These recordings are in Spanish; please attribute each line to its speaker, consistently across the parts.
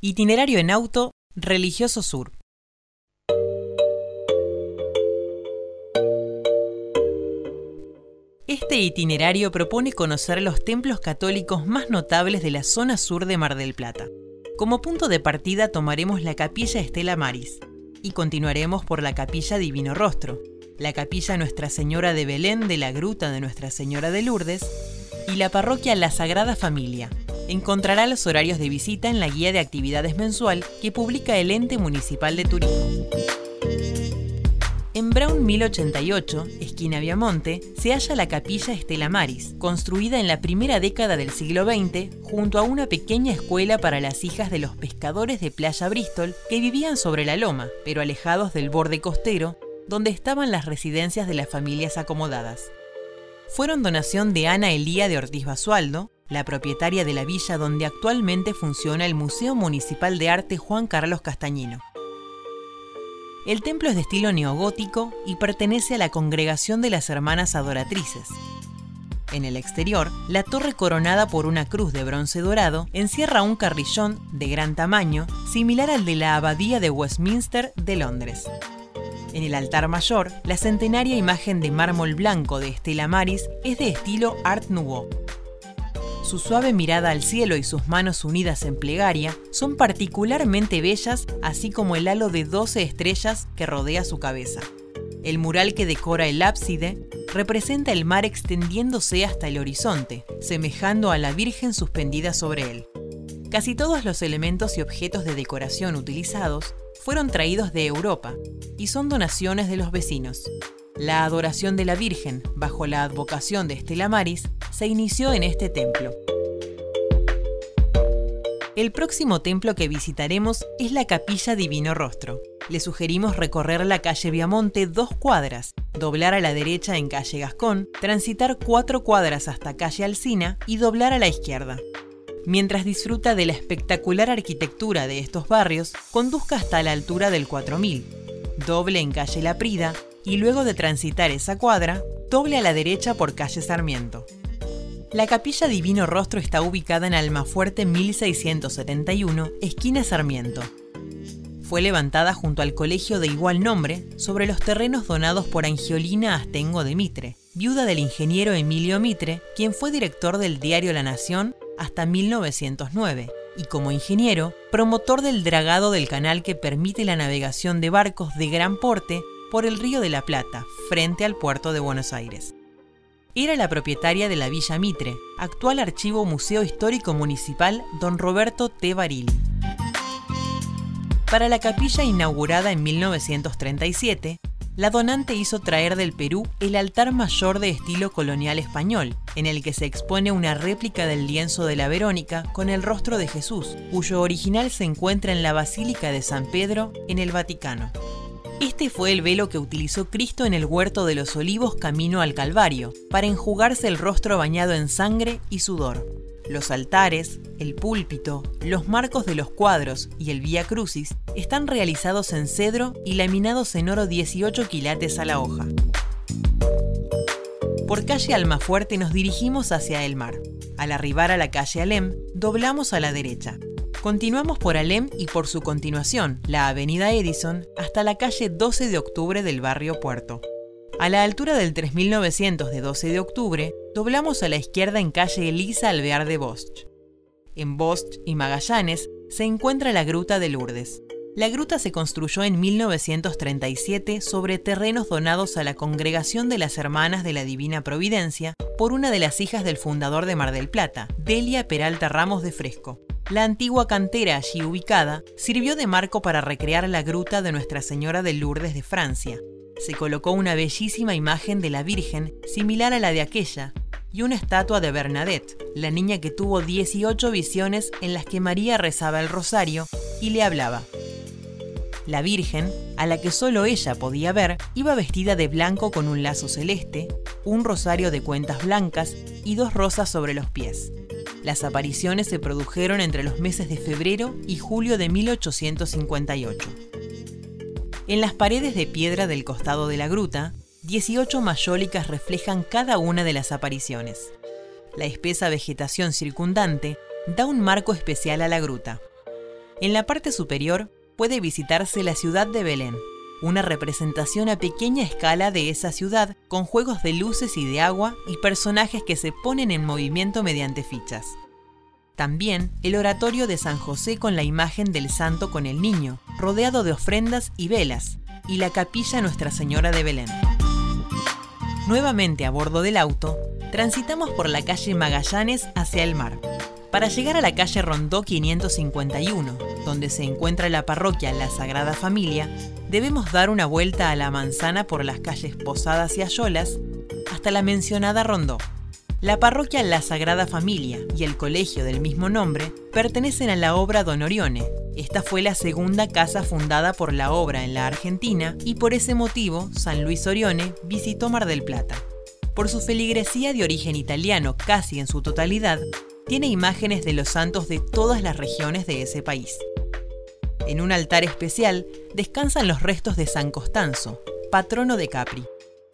Speaker 1: Itinerario en auto, Religioso Sur. Este itinerario propone conocer los templos católicos más notables de la zona sur de Mar del Plata. Como punto de partida tomaremos la capilla Estela Maris y continuaremos por la capilla Divino Rostro, la capilla Nuestra Señora de Belén de la Gruta de Nuestra Señora de Lourdes y la parroquia La Sagrada Familia. Encontrará los horarios de visita en la guía de actividades mensual que publica el ente municipal de turismo. En Brown 1088, esquina Viamonte, se halla la capilla Estela Maris, construida en la primera década del siglo XX junto a una pequeña escuela para las hijas de los pescadores de Playa Bristol que vivían sobre la loma, pero alejados del borde costero, donde estaban las residencias de las familias acomodadas. Fueron donación de Ana Elía de Ortiz Basualdo, la propietaria de la villa donde actualmente funciona el Museo Municipal de Arte Juan Carlos Castañino. El templo es de estilo neogótico y pertenece a la congregación de las Hermanas Adoratrices. En el exterior, la torre coronada por una cruz de bronce dorado encierra un carrillón de gran tamaño similar al de la Abadía de Westminster de Londres. En el altar mayor, la centenaria imagen de mármol blanco de Estela Maris es de estilo Art Nouveau. Su suave mirada al cielo y sus manos unidas en plegaria son particularmente bellas, así como el halo de 12 estrellas que rodea su cabeza. El mural que decora el ábside representa el mar extendiéndose hasta el horizonte, semejando a la Virgen suspendida sobre él. Casi todos los elementos y objetos de decoración utilizados fueron traídos de Europa y son donaciones de los vecinos. La adoración de la Virgen, bajo la advocación de Estela Maris, se inició en este templo. El próximo templo que visitaremos es la Capilla Divino Rostro. Le sugerimos recorrer la calle Viamonte dos cuadras, doblar a la derecha en calle Gascón, transitar cuatro cuadras hasta calle Alcina y doblar a la izquierda. Mientras disfruta de la espectacular arquitectura de estos barrios, conduzca hasta la altura del 4000, doble en calle La Prida y luego de transitar esa cuadra, doble a la derecha por calle Sarmiento. La capilla Divino Rostro está ubicada en Almafuerte 1671, esquina Sarmiento. Fue levantada junto al colegio de igual nombre sobre los terrenos donados por Angiolina Astengo de Mitre, viuda del ingeniero Emilio Mitre, quien fue director del diario La Nación hasta 1909 y como ingeniero, promotor del dragado del canal que permite la navegación de barcos de gran porte por el Río de la Plata, frente al puerto de Buenos Aires. Era la propietaria de la Villa Mitre, actual Archivo Museo Histórico Municipal Don Roberto T. Barili. Para la capilla inaugurada en 1937, la donante hizo traer del Perú el altar mayor de estilo colonial español, en el que se expone una réplica del lienzo de la Verónica con el rostro de Jesús, cuyo original se encuentra en la Basílica de San Pedro, en el Vaticano. Este fue el velo que utilizó Cristo en el huerto de los olivos camino al Calvario, para enjugarse el rostro bañado en sangre y sudor. Los altares, el púlpito, los marcos de los cuadros y el Vía Crucis están realizados en cedro y laminados en oro 18 quilates a la hoja. Por calle Almafuerte nos dirigimos hacia el mar. Al arribar a la calle Alem, doblamos a la derecha. Continuamos por Alem y por su continuación, la avenida Edison, hasta la calle 12 de octubre del barrio Puerto. A la altura del 3900 de 12 de octubre, doblamos a la izquierda en calle Elisa Alvear de Bosch. En Bosch y Magallanes se encuentra la Gruta de Lourdes. La gruta se construyó en 1937 sobre terrenos donados a la Congregación de las Hermanas de la Divina Providencia por una de las hijas del fundador de Mar del Plata, Delia Peralta Ramos de Fresco. La antigua cantera allí ubicada sirvió de marco para recrear la gruta de Nuestra Señora de Lourdes de Francia, se colocó una bellísima imagen de la Virgen similar a la de aquella y una estatua de Bernadette, la niña que tuvo 18 visiones en las que María rezaba el rosario y le hablaba. La Virgen, a la que solo ella podía ver, iba vestida de blanco con un lazo celeste, un rosario de cuentas blancas y dos rosas sobre los pies. Las apariciones se produjeron entre los meses de febrero y julio de 1858. En las paredes de piedra del costado de la gruta, 18 mayólicas reflejan cada una de las apariciones. La espesa vegetación circundante da un marco especial a la gruta. En la parte superior puede visitarse la ciudad de Belén, una representación a pequeña escala de esa ciudad con juegos de luces y de agua y personajes que se ponen en movimiento mediante fichas. También el oratorio de San José con la imagen del santo con el niño, rodeado de ofrendas y velas, y la capilla Nuestra Señora de Belén. Nuevamente a bordo del auto, transitamos por la calle Magallanes hacia el mar. Para llegar a la calle Rondó 551, donde se encuentra la parroquia La Sagrada Familia, debemos dar una vuelta a la manzana por las calles Posadas y Ayolas hasta la mencionada Rondó. La parroquia La Sagrada Familia y el colegio del mismo nombre pertenecen a la obra Don Orione. Esta fue la segunda casa fundada por la obra en la Argentina y por ese motivo San Luis Orione visitó Mar del Plata. Por su feligresía de origen italiano casi en su totalidad, tiene imágenes de los santos de todas las regiones de ese país. En un altar especial descansan los restos de San Costanzo, patrono de Capri.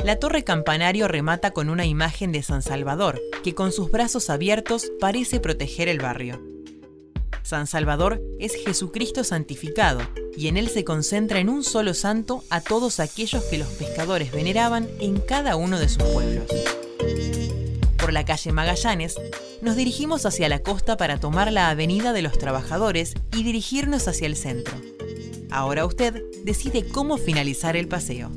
Speaker 1: La torre campanario remata con una imagen de San Salvador, que con sus brazos abiertos parece proteger el barrio. San Salvador es Jesucristo santificado, y en él se concentra en un solo santo a todos aquellos que los pescadores veneraban en cada uno de sus pueblos la calle Magallanes, nos dirigimos hacia la costa para tomar la Avenida de los Trabajadores y dirigirnos hacia el centro. Ahora usted decide cómo finalizar el paseo.